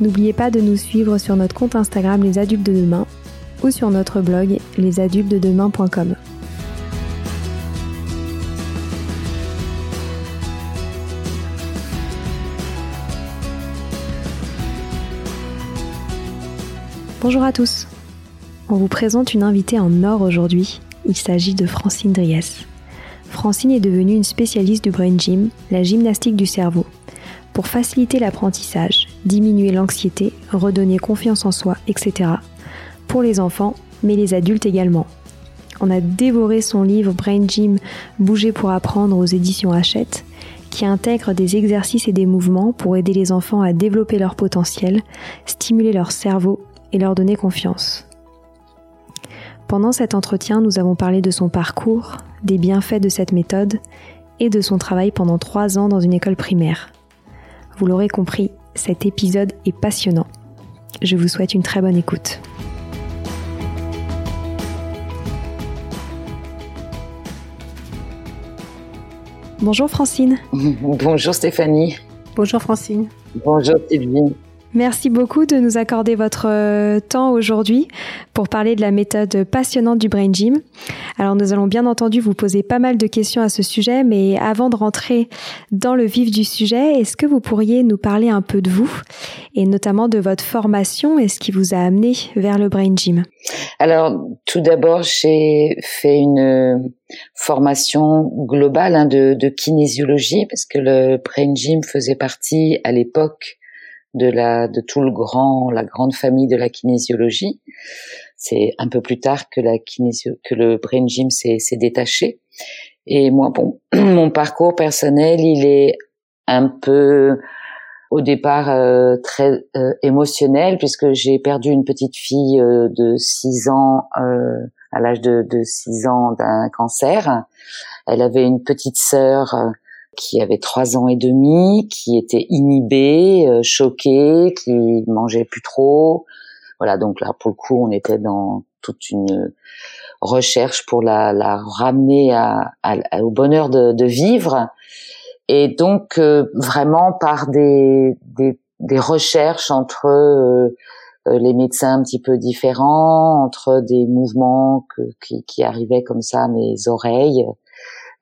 N'oubliez pas de nous suivre sur notre compte Instagram Les Adultes de Demain ou sur notre blog lesadultesdedemain.com. Bonjour à tous. On vous présente une invitée en or aujourd'hui. Il s'agit de Francine Dries. Francine est devenue une spécialiste du brain gym, la gymnastique du cerveau pour faciliter l'apprentissage, diminuer l'anxiété, redonner confiance en soi, etc. Pour les enfants, mais les adultes également. On a dévoré son livre Brain Gym Bouger pour apprendre aux éditions Hachette, qui intègre des exercices et des mouvements pour aider les enfants à développer leur potentiel, stimuler leur cerveau et leur donner confiance. Pendant cet entretien, nous avons parlé de son parcours, des bienfaits de cette méthode et de son travail pendant trois ans dans une école primaire. Vous l'aurez compris, cet épisode est passionnant. Je vous souhaite une très bonne écoute. Bonjour Francine. Bonjour Stéphanie. Bonjour Francine. Bonjour Sylvie. Merci beaucoup de nous accorder votre euh, temps aujourd'hui pour parler de la méthode passionnante du Brain Gym. Alors nous allons bien entendu vous poser pas mal de questions à ce sujet, mais avant de rentrer dans le vif du sujet, est-ce que vous pourriez nous parler un peu de vous et notamment de votre formation et ce qui vous a amené vers le Brain Gym? Alors tout d'abord, j'ai fait une formation globale hein, de kinésiologie parce que le Brain Gym faisait partie à l'époque de la de tout le grand la grande famille de la kinésiologie. C'est un peu plus tard que la kinésio, que le brain gym s'est détaché. Et moi, bon, mon parcours personnel, il est un peu au départ euh, très euh, émotionnel puisque j'ai perdu une petite fille euh, de 6 ans à l'âge de, de 6 ans d'un cancer. Elle avait une petite sœur qui avait trois ans et demi, qui était inhibé, euh, choqué, qui mangeait plus trop. Voilà, donc là, pour le coup, on était dans toute une recherche pour la, la ramener à, au bonheur de, de, vivre. Et donc, euh, vraiment par des, des, des recherches entre euh, les médecins un petit peu différents, entre des mouvements que, qui, qui arrivaient comme ça à mes oreilles,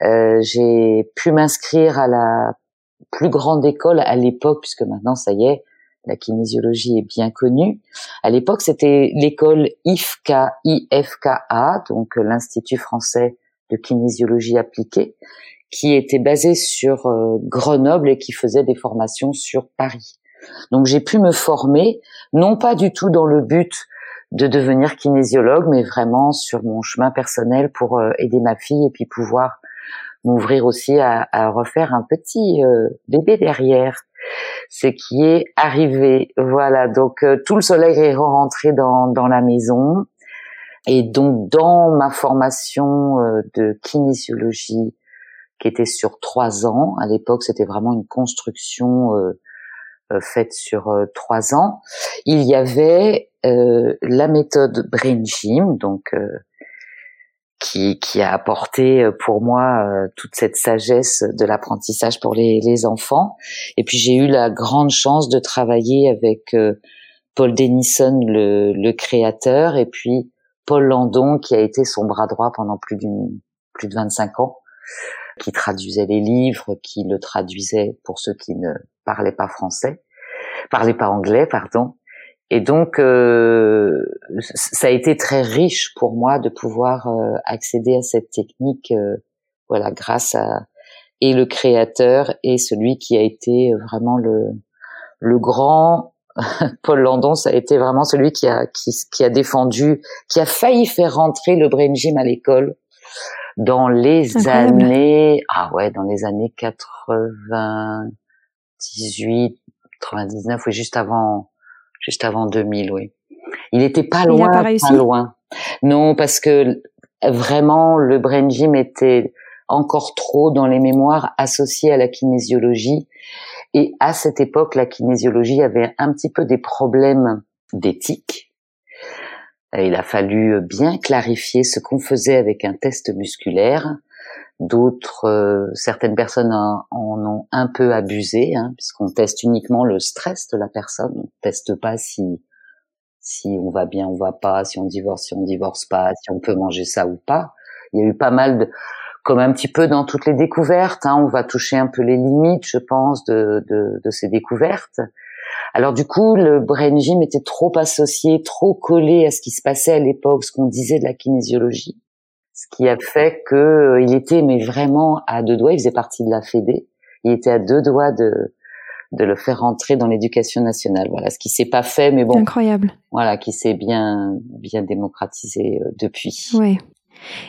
euh, j'ai pu m'inscrire à la plus grande école à l'époque, puisque maintenant ça y est, la kinésiologie est bien connue. À l'époque, c'était l'école IFKA, IFKA, donc euh, l'Institut français de kinésiologie appliquée, qui était basé sur euh, Grenoble et qui faisait des formations sur Paris. Donc j'ai pu me former, non pas du tout dans le but de devenir kinésiologue, mais vraiment sur mon chemin personnel pour aider ma fille et puis pouvoir m'ouvrir aussi à, refaire un petit euh, bébé derrière. Ce qui est arrivé. Voilà, donc euh, tout le soleil est rentré dans, dans la maison. Et donc dans ma formation euh, de kinésiologie, qui était sur trois ans, à l'époque c'était vraiment une construction faite sur trois ans, il y avait la méthode Brain Gym, donc qui, qui a apporté euh, pour moi euh, toute cette sagesse de l'apprentissage pour les, les, enfants. Et puis j'ai eu la grande chance de travailler avec euh, Paul Denison, le, le, créateur, et puis Paul Landon, qui a été son bras droit pendant plus plus de 25 ans, qui traduisait les livres, qui le traduisait pour ceux qui ne parlaient pas français, parlaient pas anglais, pardon. Et donc, euh, ça a été très riche pour moi de pouvoir euh, accéder à cette technique, euh, voilà, grâce à et le créateur et celui qui a été vraiment le le grand Paul Landon, ça a été vraiment celui qui a qui, qui a défendu, qui a failli faire rentrer le brain gym à l'école dans les années ah ouais, dans les années 98, 99, oui, juste avant juste avant 2000, oui. Il était pas loin, pas, pas, loin. Non, parce que vraiment le brain gym était encore trop dans les mémoires associées à la kinésiologie. Et à cette époque, la kinésiologie avait un petit peu des problèmes d'éthique. Il a fallu bien clarifier ce qu'on faisait avec un test musculaire. D'autres, euh, certaines personnes en, ont un peu abusé, hein, puisqu'on teste uniquement le stress de la personne. On teste pas si si on va bien, on va pas, si on divorce, si on divorce pas, si on peut manger ça ou pas. Il y a eu pas mal de, comme un petit peu dans toutes les découvertes, hein, on va toucher un peu les limites, je pense, de, de, de ces découvertes. Alors du coup, le brain gym était trop associé, trop collé à ce qui se passait à l'époque, ce qu'on disait de la kinésiologie, ce qui a fait que euh, il était mais vraiment à deux doigts. Il faisait partie de la Fédé. Il était à deux doigts de de le faire rentrer dans l'éducation nationale. Voilà, ce qui s'est pas fait, mais bon. Incroyable. Voilà, qui s'est bien bien démocratisé euh, depuis. Oui.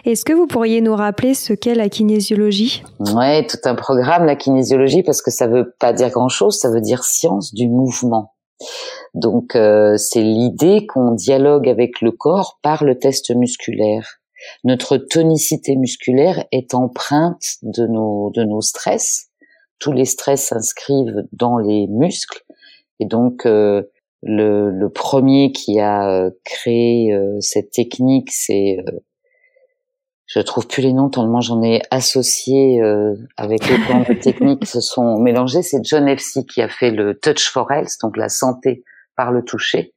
Est-ce que vous pourriez nous rappeler ce qu'est la kinésiologie? Ouais, tout un programme la kinésiologie parce que ça veut pas dire grand-chose, ça veut dire science du mouvement. Donc euh, c'est l'idée qu'on dialogue avec le corps par le test musculaire. Notre tonicité musculaire est empreinte de nos de nos stress tous les stress s'inscrivent dans les muscles. Et donc, euh, le, le, premier qui a euh, créé euh, cette technique, c'est, je trouve plus les noms tellement j'en ai associé avec les plans de techniques se sont mélangés. C'est John F.C. qui a fait le Touch for Health, donc la santé par le toucher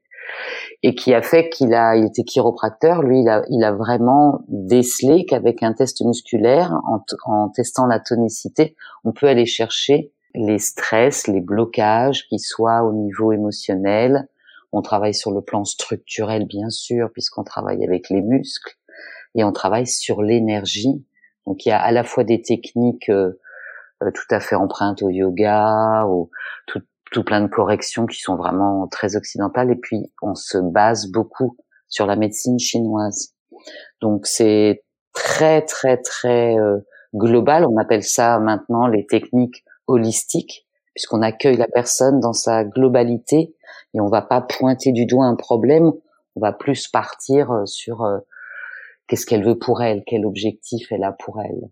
et qui a fait qu'il a, il était chiropracteur. Lui, il a, il a vraiment décelé qu'avec un test musculaire, en, en testant la tonicité, on peut aller chercher les stress, les blocages, qui soient au niveau émotionnel. On travaille sur le plan structurel, bien sûr, puisqu'on travaille avec les muscles, et on travaille sur l'énergie. Donc, il y a à la fois des techniques euh, euh, tout à fait empreintes au yoga, ou tout, tout plein de corrections qui sont vraiment très occidentales et puis on se base beaucoup sur la médecine chinoise. Donc c'est très très très euh, global, on appelle ça maintenant les techniques holistiques puisqu'on accueille la personne dans sa globalité et on va pas pointer du doigt un problème, on va plus partir euh, sur euh, qu'est-ce qu'elle veut pour elle, quel objectif elle a pour elle.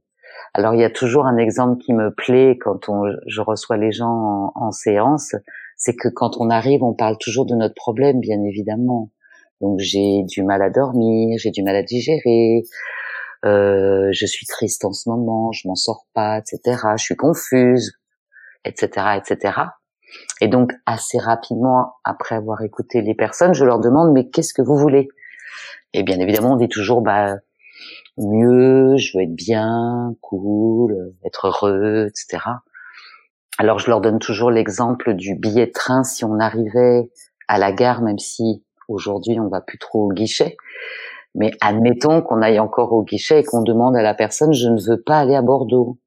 Alors il y a toujours un exemple qui me plaît quand on, je reçois les gens en, séance, c'est que quand on arrive, on parle toujours de notre problème, bien évidemment. Donc j'ai du mal à dormir, j'ai du mal à digérer, euh, je suis triste en ce moment, je m'en sors pas, etc. Je suis confuse, etc., etc. Et donc assez rapidement, après avoir écouté les personnes, je leur demande mais qu'est-ce que vous voulez? Et bien évidemment, on dit toujours bah mieux, je veux être bien, cool, être heureux, etc. Alors je leur donne toujours l'exemple du billet de train si on arrivait à la gare, même si aujourd'hui on va plus trop au guichet. Mais admettons qu'on aille encore au guichet et qu'on demande à la personne je ne veux pas aller à Bordeaux.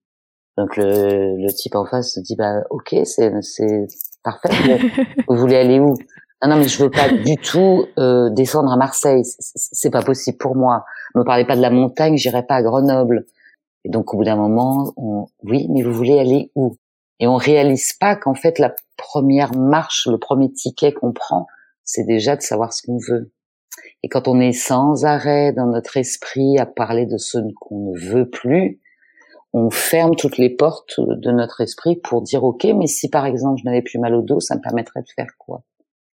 Donc le, le type en face se dit bah ok c'est c'est parfait. vous voulez aller où? Non, non, mais je veux pas du tout euh, descendre à Marseille. C'est pas possible pour moi. Ne me parlez pas de la montagne, j'irai pas à Grenoble. Et donc, au bout d'un moment, on, oui, mais vous voulez aller où? Et on réalise pas qu'en fait, la première marche, le premier ticket qu'on prend, c'est déjà de savoir ce qu'on veut. Et quand on est sans arrêt dans notre esprit à parler de ce qu'on ne veut plus, on ferme toutes les portes de notre esprit pour dire ok, mais si par exemple je n'avais plus mal au dos, ça me permettrait de faire quoi?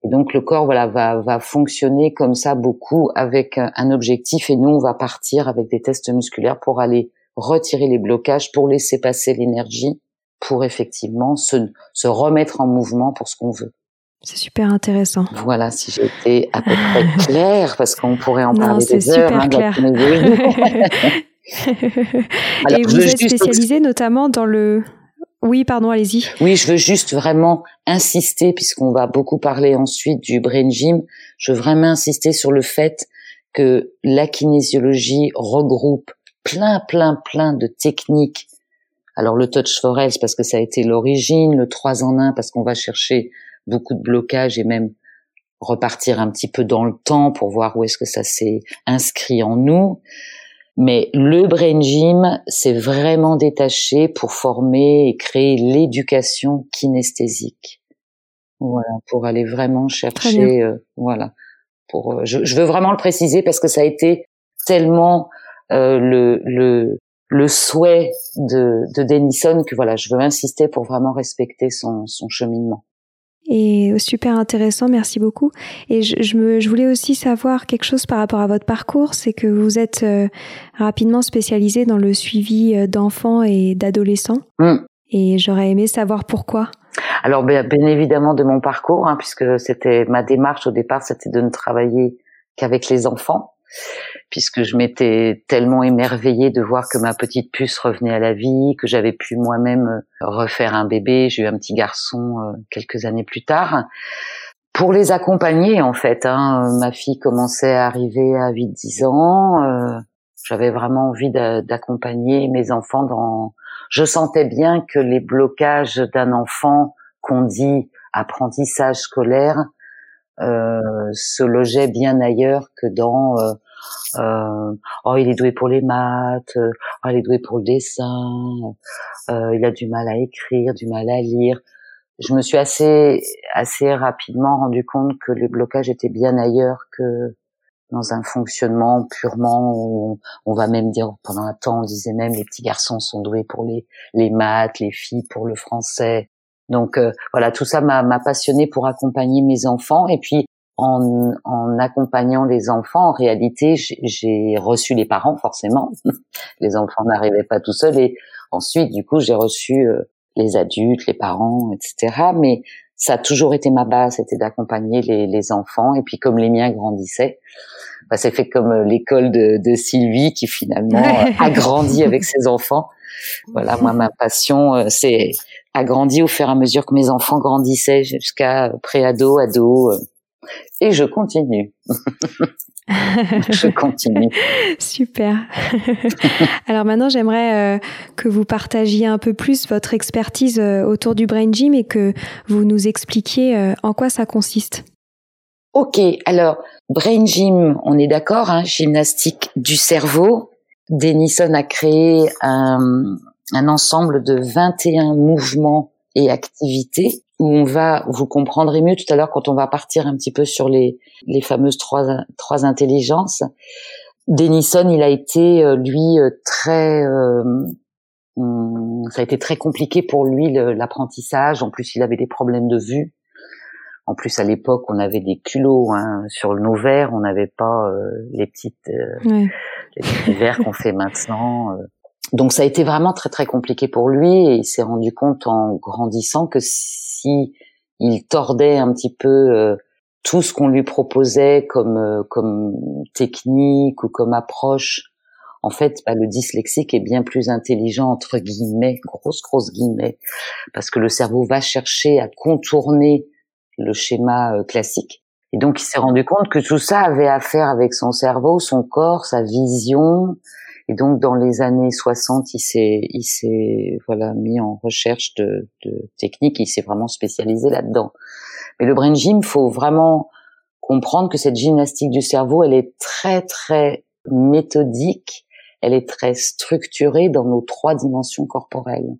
Et donc le corps voilà va va fonctionner comme ça beaucoup avec un objectif et nous on va partir avec des tests musculaires pour aller retirer les blocages pour laisser passer l'énergie pour effectivement se se remettre en mouvement pour ce qu'on veut. C'est super intéressant. Voilà, si été à peu près claire, parce qu'on pourrait en parler des heures. C'est super clair. et vous êtes spécialisé notamment dans le oui, pardon, allez-y. Oui, je veux juste vraiment insister, puisqu'on va beaucoup parler ensuite du brain gym, je veux vraiment insister sur le fait que la kinésiologie regroupe plein, plein, plein de techniques. Alors le touch for parce que ça a été l'origine, le 3 en 1 parce qu'on va chercher beaucoup de blocages et même repartir un petit peu dans le temps pour voir où est-ce que ça s'est inscrit en nous. Mais le brain gym s'est vraiment détaché pour former et créer l'éducation kinesthésique. Voilà, pour aller vraiment chercher, euh, voilà, pour je, je, veux vraiment le préciser parce que ça a été tellement le, le le souhait de, de Denison que voilà, je veux insister pour vraiment respecter son, son cheminement. Et super intéressant, merci beaucoup. Et je, je, me, je voulais aussi savoir quelque chose par rapport à votre parcours, c'est que vous êtes euh, rapidement spécialisé dans le suivi euh, d'enfants et d'adolescents. Mm. Et j'aurais aimé savoir pourquoi. Alors bien, bien évidemment de mon parcours, hein, puisque c'était ma démarche au départ, c'était de ne travailler qu'avec les enfants puisque je m'étais tellement émerveillée de voir que ma petite puce revenait à la vie, que j'avais pu moi-même euh, refaire un bébé. J'ai eu un petit garçon euh, quelques années plus tard. Pour les accompagner, en fait, hein, ma fille commençait à arriver à 8-10 ans. Euh, j'avais vraiment envie d'accompagner mes enfants dans... Je sentais bien que les blocages d'un enfant qu'on dit apprentissage scolaire euh, se logeaient bien ailleurs que dans euh, oh il est doué pour les maths, euh, oh il est doué pour le dessin, euh, il a du mal à écrire, du mal à lire. Je me suis assez assez rapidement rendu compte que les blocages étaient bien ailleurs que dans un fonctionnement purement où on, va même dire pendant un temps on disait même les petits garçons sont doués pour les les maths, les filles pour le français. Donc euh, voilà, tout ça m'a passionné pour accompagner mes enfants et puis en, en, accompagnant les enfants, en réalité, j'ai reçu les parents forcément. les enfants n'arrivaient pas tout seuls et ensuite, du coup, j'ai reçu euh, les adultes, les parents, etc. Mais ça a toujours été ma base, c'était d'accompagner les, les, enfants. Et puis, comme les miens grandissaient, bah, c'est fait comme euh, l'école de, de, Sylvie qui finalement a grandi avec ses enfants. Voilà, moi, ma passion, euh, c'est agrandi au fur et à mesure que mes enfants grandissaient jusqu'à pré-ado, ado. ado et je continue. je continue. Super. Alors maintenant, j'aimerais euh, que vous partagiez un peu plus votre expertise euh, autour du brain gym et que vous nous expliquiez euh, en quoi ça consiste. Ok, alors brain gym, on est d'accord, hein, gymnastique du cerveau. Denison a créé un, un ensemble de 21 mouvements et activités où on va, vous comprendrez mieux tout à l'heure quand on va partir un petit peu sur les, les fameuses trois, trois intelligences. Denison, il a été, euh, lui, euh, très... Euh, hum, ça a été très compliqué pour lui l'apprentissage. En plus, il avait des problèmes de vue. En plus, à l'époque, on avait des culots hein, sur nos verres. On n'avait pas les petites les petits verres qu'on fait maintenant. Donc, ça a été vraiment très très compliqué pour lui et il s'est rendu compte en grandissant que si il tordait un petit peu euh, tout ce qu'on lui proposait comme euh, comme technique ou comme approche, en fait, bah, le dyslexique est bien plus intelligent entre guillemets, grosse grosse guillemets, parce que le cerveau va chercher à contourner le schéma euh, classique. Et donc, il s'est rendu compte que tout ça avait à faire avec son cerveau, son corps, sa vision, et donc dans les années 60, il s'est il s'est voilà mis en recherche de, de techniques, il s'est vraiment spécialisé là-dedans. Mais le brain gym, faut vraiment comprendre que cette gymnastique du cerveau, elle est très très méthodique, elle est très structurée dans nos trois dimensions corporelles.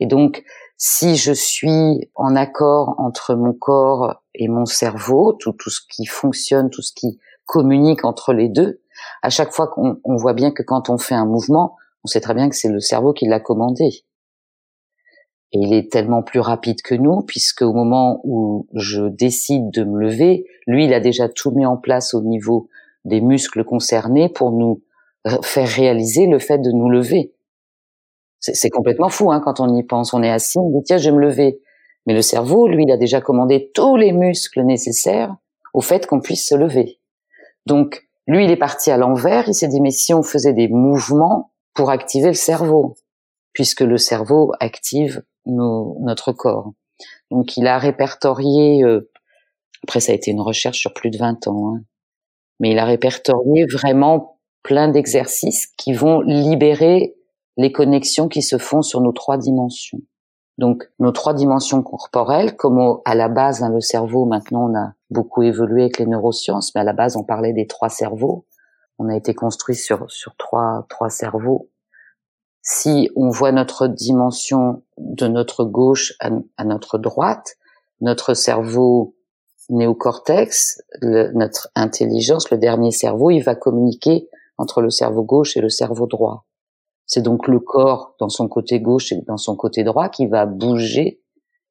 Et donc, si je suis en accord entre mon corps et mon cerveau, tout, ce qui fonctionne, tout ce qui communique entre les deux, à chaque fois qu'on voit bien que quand on fait un mouvement, on sait très bien que c'est le cerveau qui l'a commandé. Et il est tellement plus rapide que nous, puisque au moment où je décide de me lever, lui, il a déjà tout mis en place au niveau des muscles concernés pour nous faire réaliser le fait de nous lever. C'est complètement fou hein, quand on y pense. On est assis, on dit tiens, je vais me lever. Mais le cerveau, lui, il a déjà commandé tous les muscles nécessaires au fait qu'on puisse se lever. Donc, lui, il est parti à l'envers. Il s'est dit, mais si on faisait des mouvements pour activer le cerveau, puisque le cerveau active notre corps. Donc, il a répertorié, euh, après ça a été une recherche sur plus de 20 ans, hein, mais il a répertorié vraiment plein d'exercices qui vont libérer les connexions qui se font sur nos trois dimensions. Donc nos trois dimensions corporelles, comme à la base hein, le cerveau, maintenant on a beaucoup évolué avec les neurosciences, mais à la base on parlait des trois cerveaux. On a été construit sur sur trois trois cerveaux. Si on voit notre dimension de notre gauche à, notre droite, notre cerveau néocortex, notre intelligence, le dernier cerveau, il va communiquer entre le cerveau gauche et le cerveau droit. C'est donc le corps dans son côté gauche et dans son côté droit qui va bouger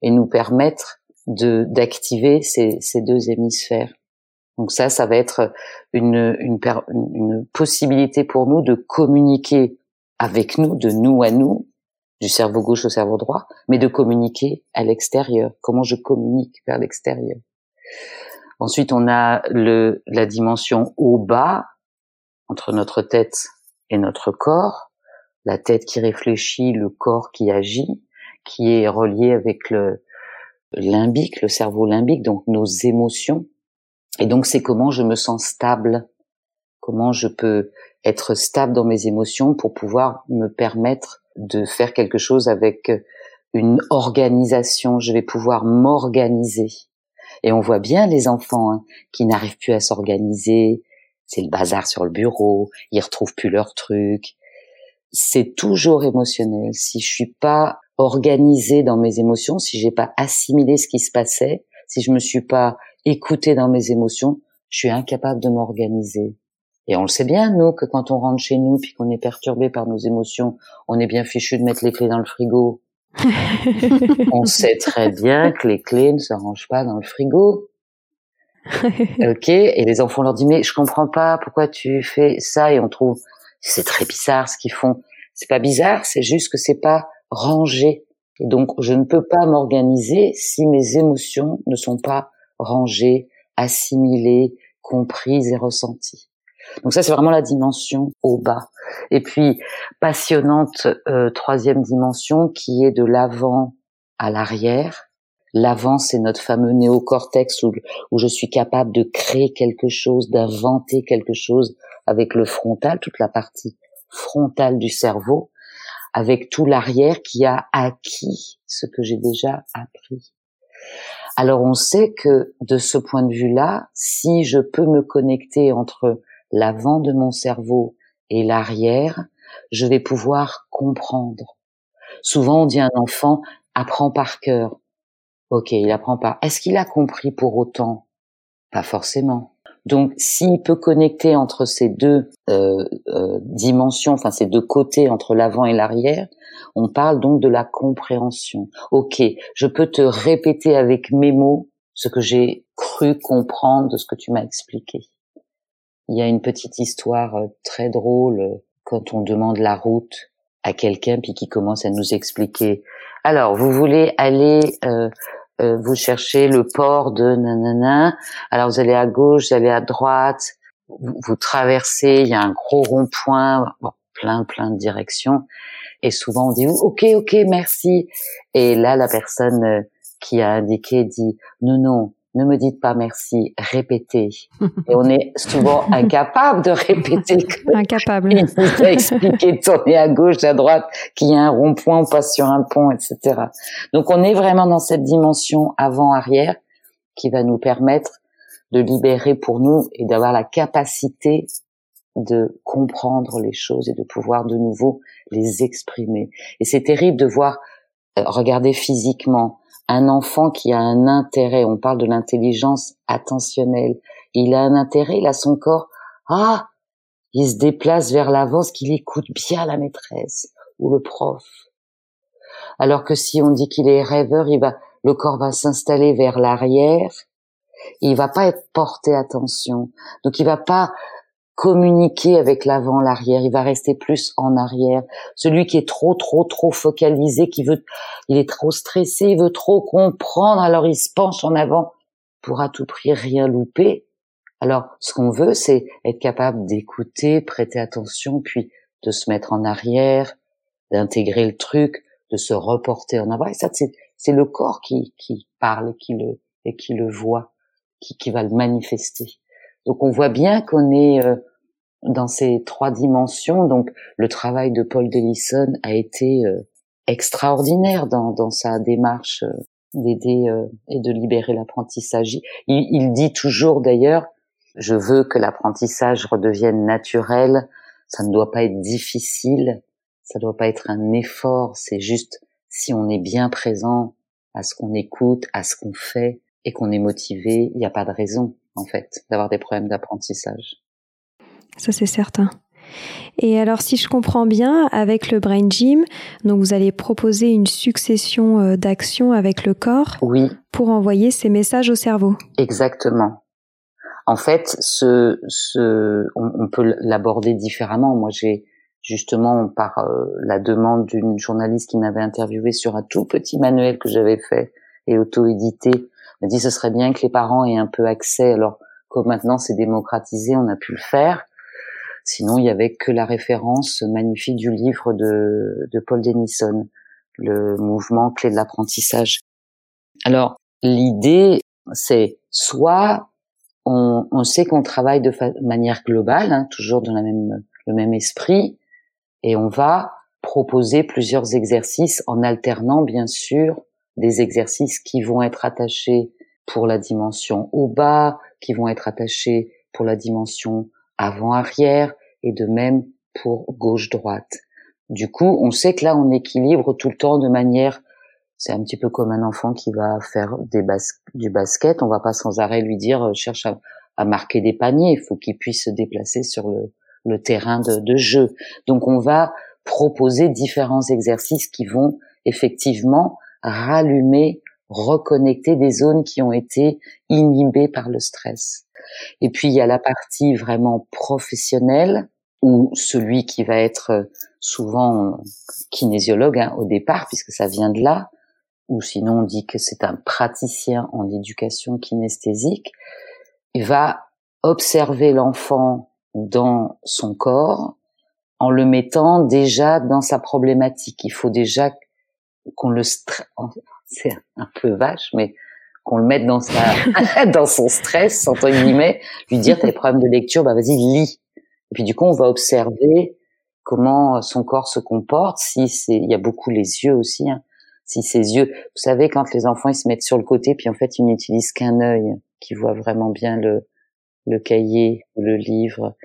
et nous permettre d'activer ces, deux hémisphères. Donc ça, ça va être une, possibilité pour nous de communiquer avec nous, de nous à nous, du cerveau gauche au cerveau droit, mais de communiquer à l'extérieur. Comment je communique vers l'extérieur? Ensuite, on a la dimension haut-bas entre notre tête et notre corps. La tête qui réfléchit, le corps qui agit, qui est relié avec le limbique, le cerveau limbique, donc nos émotions. Et donc, c'est comment je me sens stable, comment je peux être stable dans mes émotions pour pouvoir me permettre de faire quelque chose avec une organisation. Je vais pouvoir m'organiser. Et on voit bien les enfants hein, qui n'arrivent plus à s'organiser. C'est le bazar sur le bureau. Ils retrouvent plus leurs trucs. C'est toujours émotionnel. Si je suis pas organisée dans mes émotions, si j'ai pas assimilé ce qui se passait, si je me suis pas écoutée dans mes émotions, je suis incapable de m'organiser. Et on le sait bien, nous, que quand on rentre chez nous puis qu'on est perturbé par nos émotions, on est bien fichu de mettre les clés dans le frigo. on sait très bien que les clés ne se rangent pas dans le frigo. ok, et les enfants leur disent mais je comprends pas pourquoi tu fais ça? Et on trouve c'est très bizarre ce qu'ils font. C'est pas bizarre, c'est juste que c'est pas rangé. Et donc je ne peux pas m'organiser si mes émotions ne sont pas rangées, assimilées, comprises et ressenties. Donc ça, c'est vraiment la dimension au bas. Et puis, passionnante euh, troisième dimension qui est de l'avant à l'arrière. L'avant, c'est notre fameux néocortex où, où je suis capable de créer quelque chose, d'inventer quelque chose avec le frontal, toute la partie frontale du cerveau, avec tout l'arrière qui a acquis ce que j'ai déjà appris. Alors on sait que de ce point de vue-là, si je peux me connecter entre l'avant de mon cerveau et l'arrière, je vais pouvoir comprendre. Souvent, on dit à un enfant, apprend par cœur. Ok, il apprend pas. Est-ce qu'il a compris pour autant? Pas forcément. Donc, s'il peut connecter entre ces deux euh, euh, dimensions, enfin ces deux côtés entre l'avant et l'arrière, on parle donc de la compréhension. Ok, je peux te répéter avec mes mots ce que j'ai cru comprendre de ce que tu m'as expliqué. Il y a une petite histoire euh, très drôle euh, quand on demande la route à quelqu'un puis qui commence à nous expliquer. Alors, vous voulez aller euh, euh, vous chercher le port de nanana. Alors vous allez à gauche, vous allez à droite, vous, traversez, il y a un gros rond-point, plein plein de directions. Et souvent on dit ok ok merci. Et là la personne qui a indiqué dit non non ne me dites pas merci, répétez. Et on est souvent incapable de répéter. incapable. Il nous a expliqué de tourner à gauche, à droite, qu'il y a un rond-point, on passe sur un pont, etc. Donc on est vraiment dans cette dimension avant-arrière qui va nous permettre de libérer pour nous et d'avoir la capacité de comprendre les choses et de pouvoir de nouveau les exprimer. Et c'est terrible de voir, euh, regarder physiquement, un enfant qui a un intérêt, on parle de l'intelligence attentionnelle, il a un intérêt, il a son corps, ah, il se déplace vers l'avant, ce qu'il écoute bien la maîtresse ou le prof. Alors que si on dit qu'il est rêveur, il va, le corps va s'installer vers l'arrière, il va pas être porté attention. Donc il va pas communiquer avec l'avant, l'arrière. Il va rester plus en arrière. Celui qui est trop, trop, trop focalisé, qui veut, il est trop stressé, il veut trop comprendre, alors il se penche en avant pour à tout prix rien louper. Alors, ce qu'on veut, c'est être capable d'écouter, prêter attention, puis de se mettre en arrière, d'intégrer le truc, de se reporter en avant. Et ça, c'est le corps qui, qui parle et qui le, et qui le voit, qui, qui va le manifester. Donc on voit bien qu'on est euh, dans ces trois dimensions. Donc le travail de Paul Dellison a été euh, extraordinaire dans, dans, sa démarche euh, d'aider et de libérer l'apprentissage. Il, il, dit toujours d'ailleurs, je veux que l'apprentissage redevienne naturel, ça ne doit pas être difficile, ça ne doit pas être un effort, c'est juste si on est bien présent à ce qu'on écoute, à ce qu'on fait, et qu'on est motivé, il n'y a pas de raison, en fait, d'avoir des problèmes d'apprentissage. Ça, c'est certain. Et alors, si je comprends bien, avec le Brain Gym, donc vous allez proposer une succession euh, d'actions avec le corps oui. pour envoyer ces messages au cerveau. Exactement. En fait, ce, ce, on, peut l'aborder différemment. Moi, j'ai justement par euh, la demande d'une journaliste qui m'avait interviewé sur un tout petit manuel que j'avais fait et auto-édité, m'a dit ce serait bien que les parents aient un peu accès. Alors, comme maintenant c'est démocratisé, on a pu le faire. Sinon, il y avait que la référence magnifique du livre de, Paul Denison, le mouvement clé de l'apprentissage. Alors, l'idée, c'est soit on, on sait qu'on travaille de manière globale, hein, toujours dans la même, le même esprit, et on va proposer plusieurs exercices en alternant, bien sûr, des exercices qui vont être attachés pour la dimension au bas, qui vont être attachés pour la dimension avant-arrière, et de même pour gauche-droite. Du coup, on sait que là, on équilibre tout le temps de manière, c'est un petit peu comme un enfant qui va faire du basket, on va pas sans arrêt lui dire euh, cherche à, marquer des paniers, il faut qu'il puisse se déplacer sur le, terrain de, jeu. Donc on va proposer différents exercices qui vont effectivement rallumer, reconnecter des zones qui ont été inhibées par le stress. Et puis il y a la partie vraiment professionnelle où celui qui va être euh, souvent kinésiologue hein, au départ, puisque ça vient de là, ou sinon on dit que c'est un praticien en éducation kinesthésique, va observer l'enfant dans son corps en le mettant déjà dans sa problématique. Il faut déjà qu'on le c'est un peu vache, mais qu'on le mette dans sa dans son stress entre guillemets, lui dire t'as des problèmes de lecture, bah vas-y lis. Et puis du coup on va observer comment son corps se comporte. Si c'est, il y a beaucoup les yeux aussi. Hein. Si ses yeux, vous savez quand les enfants ils se mettent sur le côté, puis en fait ils n'utilisent qu'un œil qui voit vraiment bien le le cahier ou le livre.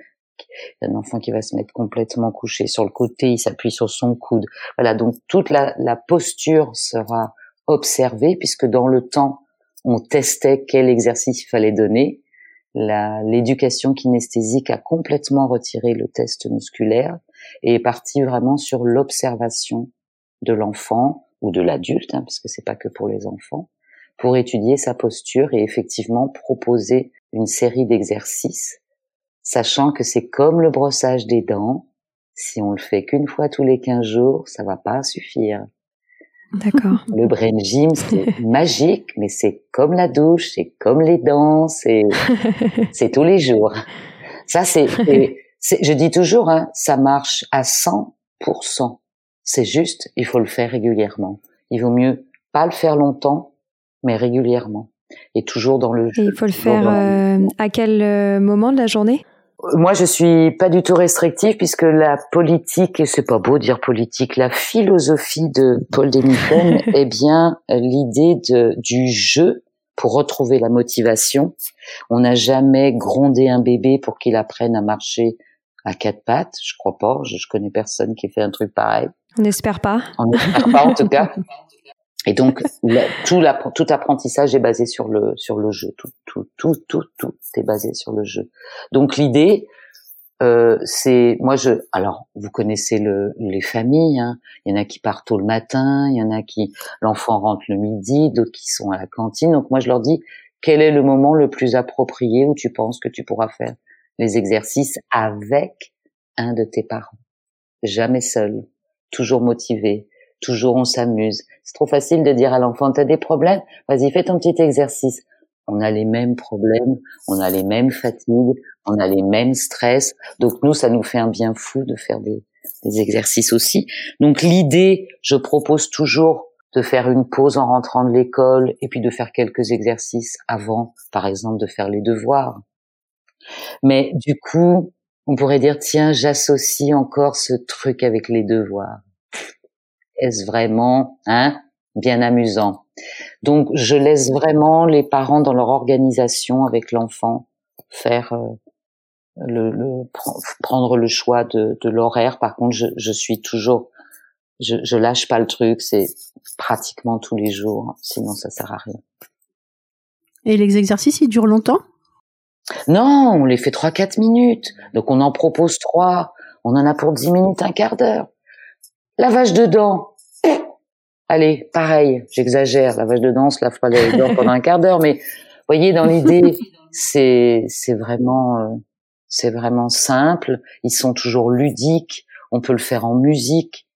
Un enfant qui va se mettre complètement couché sur le côté, il s'appuie sur son coude. Voilà, donc toute la, la posture sera observée puisque dans le temps, on testait quel exercice il fallait donner. L'éducation kinesthésique a complètement retiré le test musculaire et est partie vraiment sur l'observation de l'enfant ou de l'adulte, hein, parce que c'est pas que pour les enfants, pour étudier sa posture et effectivement proposer une série d'exercices, sachant que c'est comme le brossage des dents, si on le fait qu'une fois tous les 15 jours, ça va pas suffire. D'accord. Le brain gym, c'est magique, mais c'est comme la douche, c'est comme les dents, c'est c'est tous les jours. Ça, c'est, je dis toujours, hein, ça marche à 100%. C'est juste, il faut le faire régulièrement. Il vaut mieux pas le faire longtemps, mais régulièrement. Et toujours dans le. Et il faut le faire euh, à quel euh, moment de la journée? Moi, je suis pas du tout restrictive puisque la politique, et c'est pas beau dire politique, la philosophie de Paul Denison est bien l'idée de, du jeu pour retrouver la motivation. On n'a jamais grondé un bébé pour qu'il apprenne à marcher à quatre pattes. Je crois pas. Je, je connais personne qui fait un truc pareil. On n'espère pas. On n'espère pas en tout cas. Et donc tout, la, tout apprentissage est basé sur le sur le jeu. Tout tout tout tout tout est basé sur le jeu. Donc l'idée euh, c'est moi je alors vous connaissez le, les familles. Hein. Il y en a qui partent tôt le matin, il y en a qui l'enfant rentre le midi, d'autres qui sont à la cantine. Donc moi je leur dis quel est le moment le plus approprié où tu penses que tu pourras faire les exercices avec un de tes parents? Jamais seul, toujours motivé, toujours on s'amuse. C'est trop facile de dire à l'enfant, t'as des problèmes? Vas-y, fais ton petit exercice. On a les mêmes problèmes, on a les mêmes fatigues, on a les mêmes stress. Donc nous, ça nous fait un bien fou de faire des, des exercices aussi. Donc l'idée, je propose toujours de faire une pause en rentrant de l'école et puis de faire quelques exercices avant, par exemple, de faire les devoirs. Mais du coup, on pourrait dire, tiens, j'associe encore ce truc avec les devoirs est-ce vraiment hein, bien amusant Donc, je laisse vraiment les parents dans leur organisation avec l'enfant faire euh, le, le, prendre le choix de, de l'horaire. Par contre, je, je, suis toujours, je, je lâche pas le truc. C'est pratiquement tous les jours. Sinon, ça sert à rien. Et les exercices, ils durent longtemps? Non, on les fait trois, quatre minutes. Donc on en propose trois. On en a pour dix minutes, un quart d'heure. Lavage de dents. Allez, pareil, j'exagère. Lavage de dents, on se lave pas les dents pendant un quart d'heure, mais voyez, dans l'idée, c'est c'est vraiment euh, c'est vraiment simple. Ils sont toujours ludiques. On peut le faire en musique.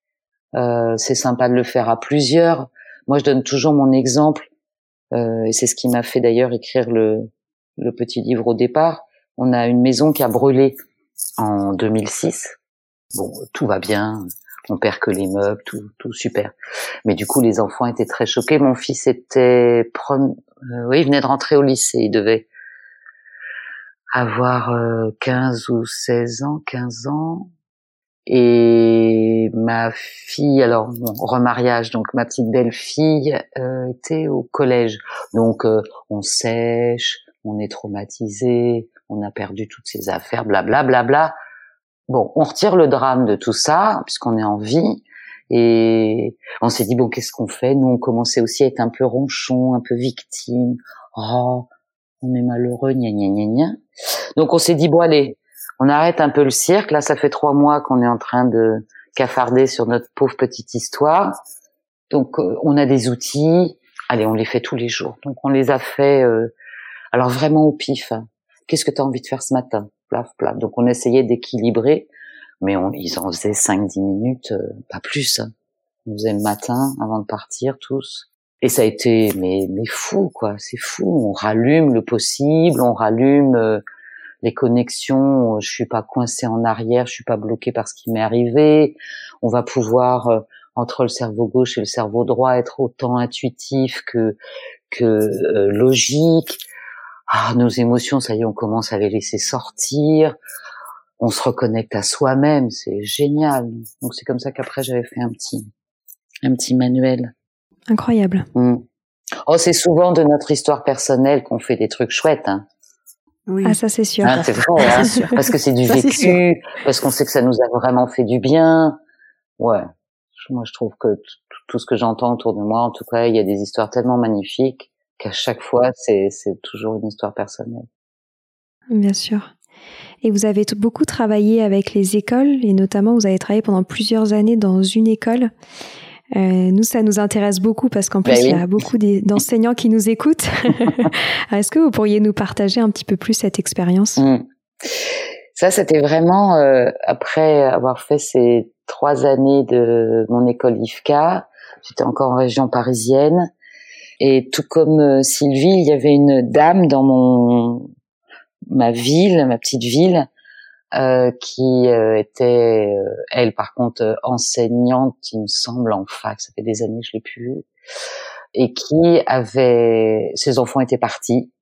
Euh, c'est sympa de le faire à plusieurs. Moi, je donne toujours mon exemple, euh, et c'est ce qui m'a fait d'ailleurs écrire le, le petit livre au départ. On a une maison qui a brûlé en 2006. Bon, tout va bien, on perd que les meubles, tout, tout super. Mais du coup, les enfants étaient très choqués. Mon fils était, euh, oui, il venait de rentrer au lycée. Il devait avoir 15 ou 16 ans, 15 ans. Et ma fille, alors remariage, donc ma petite belle fille euh, était au collège. Donc euh, on sèche, on est traumatisé, on a perdu toutes ses affaires, blablabla. Bla, bla, bla. Bon, on retire le drame de tout ça puisqu'on est en vie. Et on s'est dit bon, qu'est-ce qu'on fait? Nous, on commençait aussi à être un peu ronchon, un peu victime. Oh, on est malheureux, gna gna gna. Donc on s'est dit bon allez, on arrête un peu le cirque. Là, ça fait trois mois qu'on est en train de cafarder sur notre pauvre petite histoire. Donc, euh, on a des outils. Allez, on les fait tous les jours. Donc, on les a fait, euh, alors vraiment au pif. Hein. Qu'est-ce que tu as envie de faire ce matin? Plaf. Donc, on essayait d'équilibrer, mais on, ils en faisaient 5-10 minutes, euh, pas plus. Hein. On faisait le matin avant de partir tous. Et ça a été, mais, mais fou, quoi. C'est fou. On rallume le possible, on rallume les connexions, euh, je suis pas coincé en arrière, je suis pas bloqué par ce qui m'est arrivé. On va pouvoir euh, entre le cerveau gauche et le cerveau droit être autant intuitif que que euh, logique. Ah, nos émotions, ça y est, on commence à les laisser sortir. On se reconnecte à soi-même, c'est génial. Donc c'est comme ça qu'après j'avais fait un petit un petit manuel. Incroyable. Mmh. Oh, c'est souvent de notre histoire personnelle qu'on fait des trucs chouettes. Hein. Ah, ça c'est sûr. Ah, c'est vrai, hein, parce que c'est du vécu, parce qu'on sait que ça nous a vraiment fait du bien. Ouais, moi je trouve que tout ce que j'entends autour de moi, en tout cas, il y a des histoires tellement magnifiques qu'à chaque fois, c'est toujours une histoire personnelle. Bien sûr. Et vous avez beaucoup travaillé avec les écoles, et notamment vous avez travaillé pendant plusieurs années dans une école. Euh, nous, ça nous intéresse beaucoup parce qu'en plus, ben il y a beaucoup d'enseignants qui nous écoutent. Est-ce que vous pourriez nous partager un petit peu plus cette expérience? Mmh. Ça, c'était vraiment euh, après avoir fait ces trois années de mon école IFCA. J'étais encore en région parisienne. Et tout comme euh, Sylvie, il y avait une dame dans mon ma ville, ma petite ville, euh, qui euh, était euh, elle par contre enseignante, il me semble en fac, ça fait des années que je l'ai plus vue, et qui avait ses enfants étaient partis.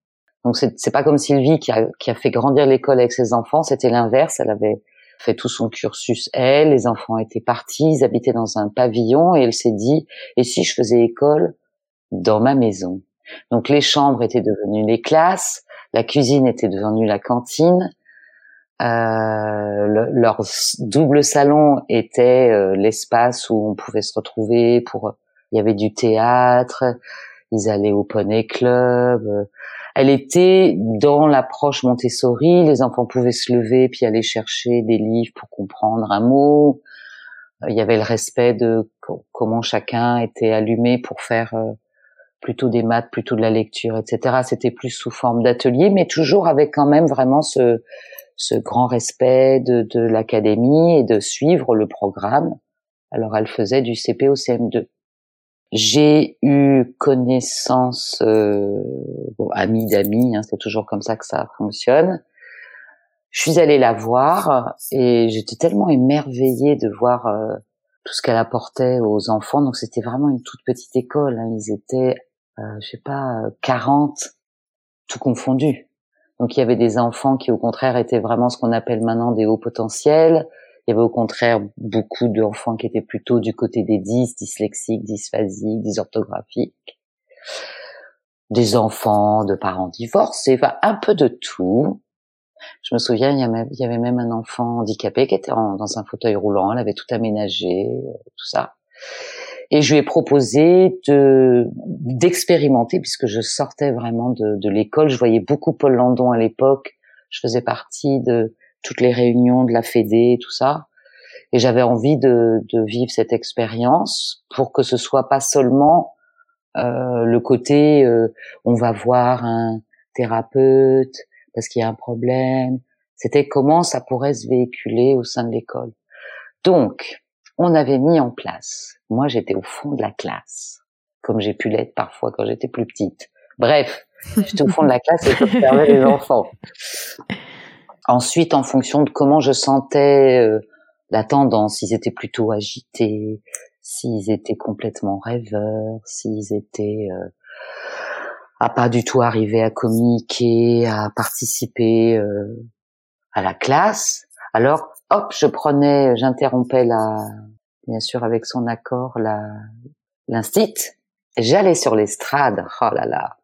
Donc c'est pas comme Sylvie qui a, qui a fait grandir l'école avec ses enfants, c'était l'inverse. Elle avait fait tout son cursus elle, les enfants étaient partis, ils habitaient dans un pavillon. Et elle s'est dit et si je faisais école dans ma maison. Donc les chambres étaient devenues les classes, la cuisine était devenue la cantine, euh, leur double salon était euh, l'espace où on pouvait se retrouver pour il y avait du théâtre ils allaient au poney club elle était dans l'approche Montessori les enfants pouvaient se lever puis aller chercher des livres pour comprendre un mot il y avait le respect de comment chacun était allumé pour faire euh, plutôt des maths plutôt de la lecture etc c'était plus sous forme d'atelier mais toujours avec quand même vraiment ce ce grand respect de, de l'académie et de suivre le programme. Alors elle faisait du CP au CM2. J'ai eu connaissance, euh, bon, amie d'amis, hein, c'est toujours comme ça que ça fonctionne. Je suis allée la voir et j'étais tellement émerveillée de voir euh, tout ce qu'elle apportait aux enfants. Donc c'était vraiment une toute petite école. Hein. Ils étaient, je sais pas, 40, tout confondu. Donc il y avait des enfants qui au contraire étaient vraiment ce qu'on appelle maintenant des hauts potentiels. Il y avait au contraire beaucoup d'enfants qui étaient plutôt du côté des 10, dyslexiques, dysphasiques, dysorthographiques. Des enfants de parents divorcés, enfin un peu de tout. Je me souviens, il y avait même un enfant handicapé qui était dans un fauteuil roulant, elle avait tout aménagé, tout ça. Et je lui ai proposé de d'expérimenter puisque je sortais vraiment de, de l'école. Je voyais beaucoup Paul Landon à l'époque. Je faisais partie de toutes les réunions de la Fédé, tout ça. Et j'avais envie de, de, vivre cette expérience pour que ce soit pas seulement euh, le côté euh, on va voir un thérapeute parce qu'il y a un problème. C'était comment ça pourrait se véhiculer au sein de l'école. Donc, on avait mis en place. Moi, j'étais au fond de la classe, comme j'ai pu l'être parfois quand j'étais plus petite. Bref, j'étais au fond de la classe et j'observais les enfants. Ensuite, en fonction de comment je sentais euh, la tendance, s'ils étaient plutôt agités, s'ils étaient complètement rêveurs, s'ils étaient euh, à pas du tout arriver à communiquer, à participer euh, à la classe, alors hop, je prenais, j'interrompais la, bien sûr avec son accord, la l'instit. J'allais sur l'estrade. Oh là là,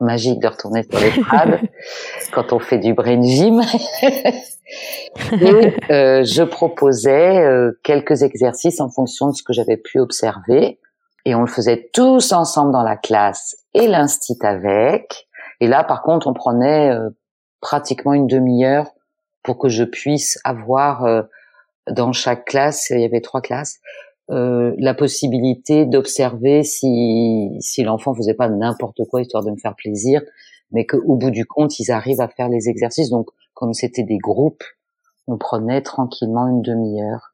magique de retourner sur l'estrade quand on fait du brain gym. et euh, je proposais euh, quelques exercices en fonction de ce que j'avais pu observer. Et on le faisait tous ensemble dans la classe et l'instit avec. Et là, par contre, on prenait euh, pratiquement une demi-heure pour que je puisse avoir euh, dans chaque classe, il y avait trois classes, euh, la possibilité d'observer si, si l'enfant faisait pas n'importe quoi histoire de me faire plaisir, mais qu'au bout du compte, ils arrivent à faire les exercices. Donc, comme c'était des groupes, on prenait tranquillement une demi-heure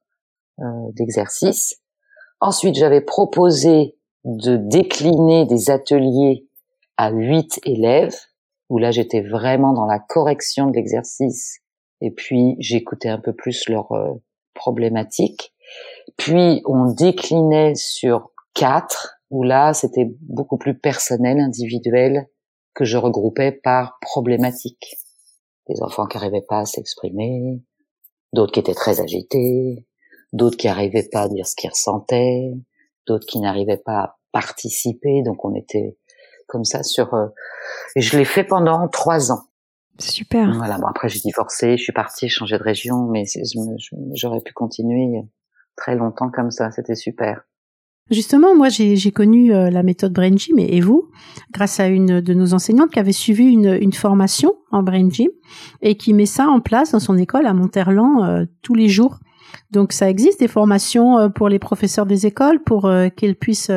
euh, d'exercice. Ensuite, j'avais proposé de décliner des ateliers à huit élèves, où là, j'étais vraiment dans la correction de l'exercice, et puis j'écoutais un peu plus leurs euh, problématiques. Puis on déclinait sur quatre, où là c'était beaucoup plus personnel, individuel, que je regroupais par problématique. Des enfants qui n'arrivaient pas à s'exprimer, d'autres qui étaient très agités, d'autres qui n'arrivaient pas à dire ce qu'ils ressentaient, d'autres qui n'arrivaient pas à participer. Donc on était comme ça sur. Euh, et je l'ai fait pendant trois ans. Super. Voilà. Bon après j'ai divorcé, je suis partie, changer de région, mais j'aurais pu continuer très longtemps comme ça. C'était super. Justement, moi, j'ai connu euh, la méthode Brain Gym et, vous, grâce à une de nos enseignantes qui avait suivi une, une formation en Brain Gym et qui met ça en place dans son école à Monterland euh, tous les jours. Donc, ça existe des formations euh, pour les professeurs des écoles pour qu'ils puissent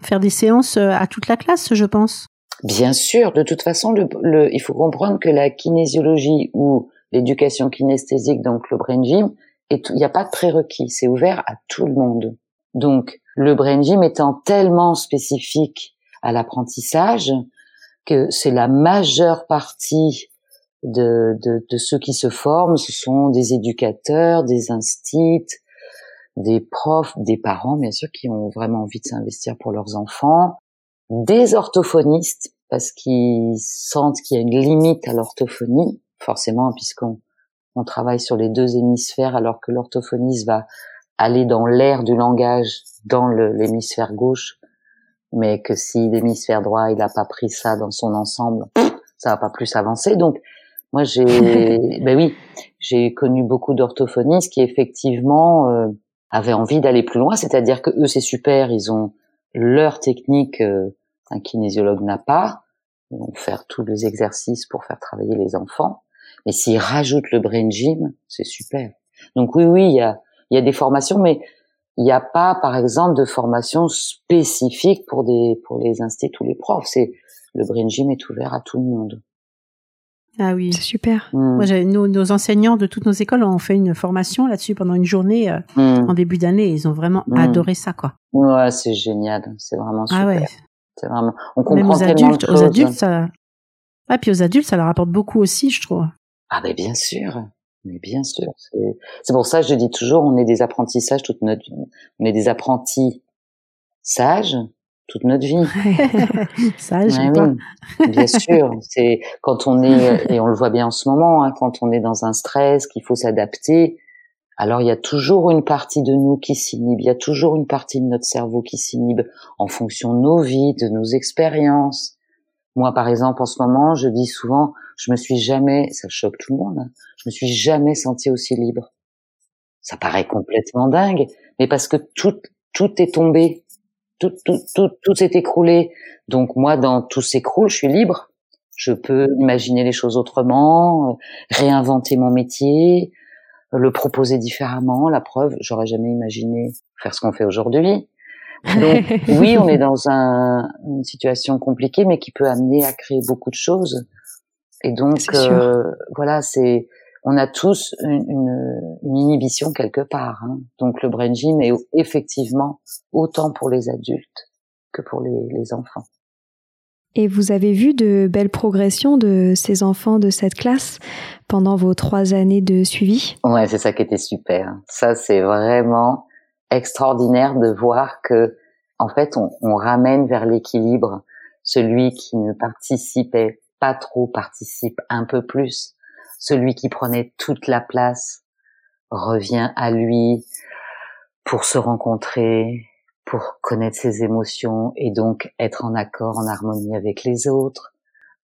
faire des séances à toute la classe, je pense. Bien sûr, de toute façon, le, le, il faut comprendre que la kinésiologie ou l'éducation kinesthésique, donc le Brain Gym, il n'y a pas de prérequis, c'est ouvert à tout le monde. Donc, le brain gym étant tellement spécifique à l'apprentissage que c'est la majeure partie de, de, de, ceux qui se forment, ce sont des éducateurs, des instits, des profs, des parents, bien sûr, qui ont vraiment envie de s'investir pour leurs enfants, des orthophonistes, parce qu'ils sentent qu'il y a une limite à l'orthophonie, forcément, puisqu'on on travaille sur les deux hémisphères alors que l'orthophoniste va aller dans l'air du langage dans l'hémisphère gauche, mais que si l'hémisphère droit il n'a pas pris ça dans son ensemble, ça va pas plus avancer. Donc moi j'ai, ben oui, j'ai connu beaucoup d'orthophonistes qui effectivement euh, avaient envie d'aller plus loin, c'est-à-dire que eux c'est super, ils ont leur technique euh, un kinésiologue n'a pas, ils vont faire tous les exercices pour faire travailler les enfants. Mais s'ils rajoutent le brain gym, c'est super. Donc oui, oui, il y a, y a des formations, mais il n'y a pas, par exemple, de formation spécifique pour des pour les instituts ou les profs. C'est le brain gym est ouvert à tout le monde. Ah oui, c'est super. Hmm. Moi, nos, nos, enseignants de toutes nos écoles ont fait une formation là-dessus pendant une journée euh, hmm. en début d'année. Ils ont vraiment hmm. adoré ça, quoi. Ouais, c'est génial. C'est vraiment super. Ah ouais. C'est vraiment. On comprend Même aux tellement adultes, de choses. Aux adultes, ça. Ah, puis aux adultes, ça leur apporte beaucoup aussi, je trouve. Ah ben bien sûr, mais bien sûr. C'est pour ça que je dis toujours, on est des apprentissages toute notre vie. On est des apprentis sages toute notre vie. Sage, oui, bien sûr. C'est quand on est et on le voit bien en ce moment, hein, quand on est dans un stress, qu'il faut s'adapter. Alors il y a toujours une partie de nous qui s'inhibe, il y a toujours une partie de notre cerveau qui s'inhibe en fonction de nos vies, de nos expériences. Moi, par exemple, en ce moment, je dis souvent, je me suis jamais, ça choque tout le monde, hein, je me suis jamais senti aussi libre. Ça paraît complètement dingue, mais parce que tout, tout est tombé. tout, tout, tout, tout s'est écroulé. Donc moi, dans tout s'écroule, je suis libre. Je peux imaginer les choses autrement, réinventer mon métier, le proposer différemment. La preuve, j'aurais jamais imaginé faire ce qu'on fait aujourd'hui. Donc oui, on est dans un, une situation compliquée, mais qui peut amener à créer beaucoup de choses. Et donc euh, voilà, c'est on a tous une, une, une inhibition quelque part. Hein. Donc le brain gym est effectivement autant pour les adultes que pour les, les enfants. Et vous avez vu de belles progressions de ces enfants de cette classe pendant vos trois années de suivi? Ouais, c'est ça qui était super. Ça, c'est vraiment extraordinaire de voir que, en fait, on, on ramène vers l'équilibre celui qui ne participait pas trop participe un peu plus. Celui qui prenait toute la place revient à lui pour se rencontrer, pour connaître ses émotions et donc être en accord, en harmonie avec les autres.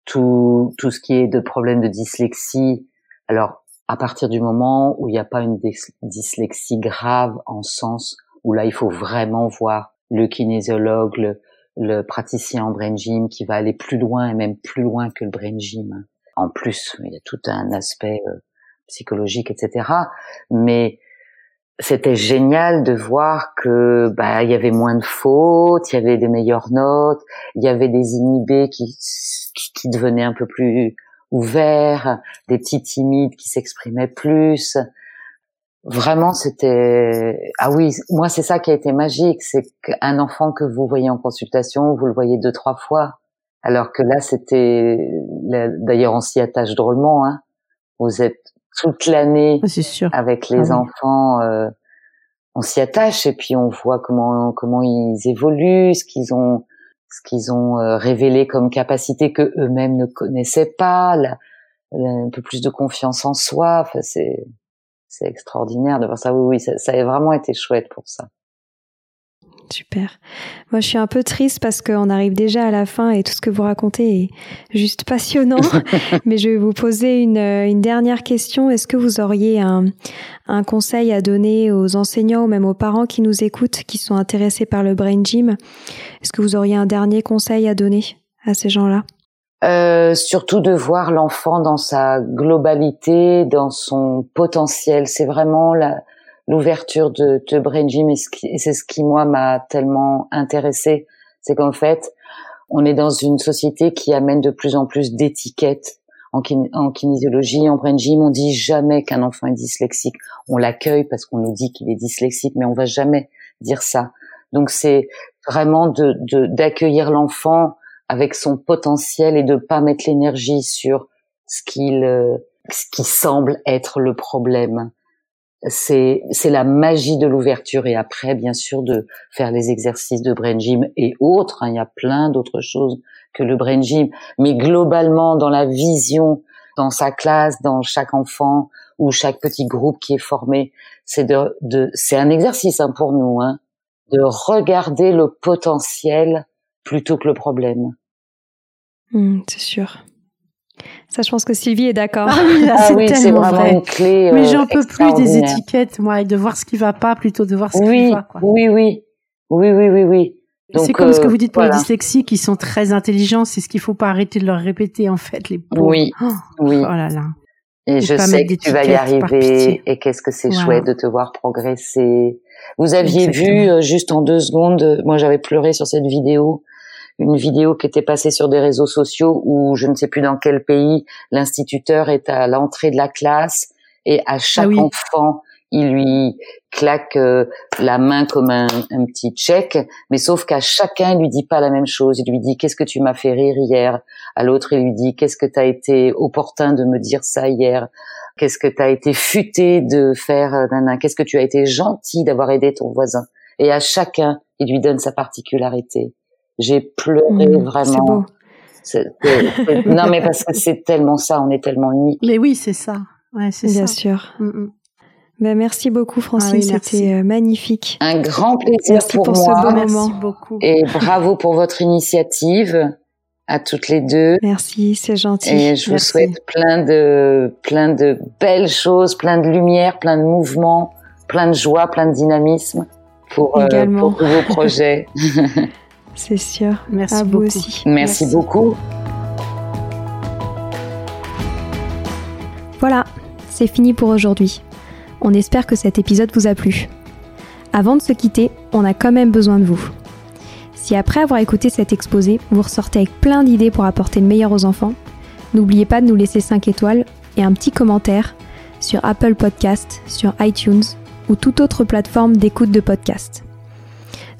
Tout, tout ce qui est de problème de dyslexie. Alors, à partir du moment où il n'y a pas une dyslexie grave en sens où là, il faut vraiment voir le kinésiologue, le, le praticien en brain gym qui va aller plus loin et même plus loin que le brain gym. En plus, il y a tout un aspect euh, psychologique, etc. Mais c'était génial de voir que bah il y avait moins de fautes, il y avait des meilleures notes, il y avait des inhibés qui qui devenaient un peu plus ouverts, des petits timides qui s'exprimaient plus. Vraiment, c'était ah oui, moi c'est ça qui a été magique, c'est qu'un enfant que vous voyez en consultation, vous le voyez deux trois fois, alors que là c'était d'ailleurs on s'y attache drôlement. Hein. Vous êtes toute l'année avec les ah enfants. Euh, on s'y attache et puis on voit comment comment ils évoluent, ce qu'ils ont ce qu'ils ont euh, révélé comme capacité que eux-mêmes ne connaissaient pas, un peu plus de confiance en soi. Enfin, c'est c'est extraordinaire de voir ça. Oui, oui, ça, ça a vraiment été chouette pour ça. Super. Moi, je suis un peu triste parce qu'on arrive déjà à la fin et tout ce que vous racontez est juste passionnant. Mais je vais vous poser une, une dernière question. Est-ce que vous auriez un, un, conseil à donner aux enseignants ou même aux parents qui nous écoutent, qui sont intéressés par le brain gym? Est-ce que vous auriez un dernier conseil à donner à ces gens-là? Euh, surtout de voir l'enfant dans sa globalité, dans son potentiel. C'est vraiment la, l'ouverture de, de Brain Gym et c'est ce qui moi m'a tellement intéressé, c'est qu'en fait on est dans une société qui amène de plus en plus d'étiquettes en, kinésiologie, en brain gym, on dit jamais qu'un enfant est dyslexique. On l'accueille parce qu'on nous dit qu'il est dyslexique, mais on va jamais dire ça. Donc c'est vraiment de d'accueillir l'enfant avec son potentiel et de pas mettre l'énergie sur ce qu'il euh, ce qui semble être le problème c'est c'est la magie de l'ouverture. Et après bien sûr de faire les exercices de brain gym et autres hein, il y a plein d'autres choses que le brain gym. Mais globalement dans la vision dans sa classe dans chaque enfant ou chaque petit groupe qui est formé c'est de, de c'est un exercice hein, pour nous hein, de regarder le potentiel plutôt que le problème. Mmh, c'est sûr ça, je pense que Sylvie est d'accord. Ah oui, ah c'est vraiment une clé. Mais j'en euh, peux plus des étiquettes, moi, et de voir ce qui va pas plutôt de voir ce qui va. Quoi. Oui, oui, oui, oui, oui, oui. C'est comme ce que euh, vous dites pour les dyslexiques, qui sont très intelligents. C'est ce qu'il faut pas arrêter de leur répéter, en fait, les pauvres. Oui, oh, oui. Oh là là. Et, je sais que tu vas y arriver. Et qu'est-ce que c'est chouette de te voir progresser. Vous aviez vu euh, juste en deux secondes, moi j'avais pleuré sur cette vidéo une vidéo qui était passée sur des réseaux sociaux où je ne sais plus dans quel pays l'instituteur est à l'entrée de la classe et à chaque ah enfant il lui claque euh, la main comme un, un petit chèque, mais sauf qu'à chacun il lui dit pas la même chose. Il lui dit qu'est-ce que tu m'as fait rire hier? À l'autre il lui dit qu'est-ce que tu as été opportun de me dire ça hier? Qu'est-ce que tu as été futé de faire euh, Qu'est-ce que tu as été gentil d'avoir aidé ton voisin? Et à chacun il lui donne sa particularité. J'ai pleuré mmh, vraiment. C'est beau. non, mais parce que c'est tellement ça, on est tellement unis. Mais oui, c'est ça. Ouais, c'est Bien sûr. Mmh, mmh. Ben, merci beaucoup, Francine. Ah C'était euh, magnifique. Un grand plaisir pour, moi. Ce beau moment. Merci beaucoup. Et bravo pour votre initiative à toutes les deux. Merci, c'est gentil. Et je vous souhaite plein de, plein de belles choses, plein de lumière, plein de mouvements, plein de joie, plein de dynamisme pour, euh, pour vos projets. C'est sûr. Merci à beaucoup. aussi. Merci, beaucoup. Voilà, c'est fini pour aujourd'hui. On espère que cet épisode vous a plu. Avant de se quitter, on a quand même besoin de vous. Si après avoir écouté cet exposé, vous ressortez avec plein d'idées pour apporter le meilleur aux enfants, n'oubliez pas de nous laisser 5 étoiles et un petit commentaire sur Apple Podcast, sur iTunes ou toute autre plateforme d'écoute de podcast.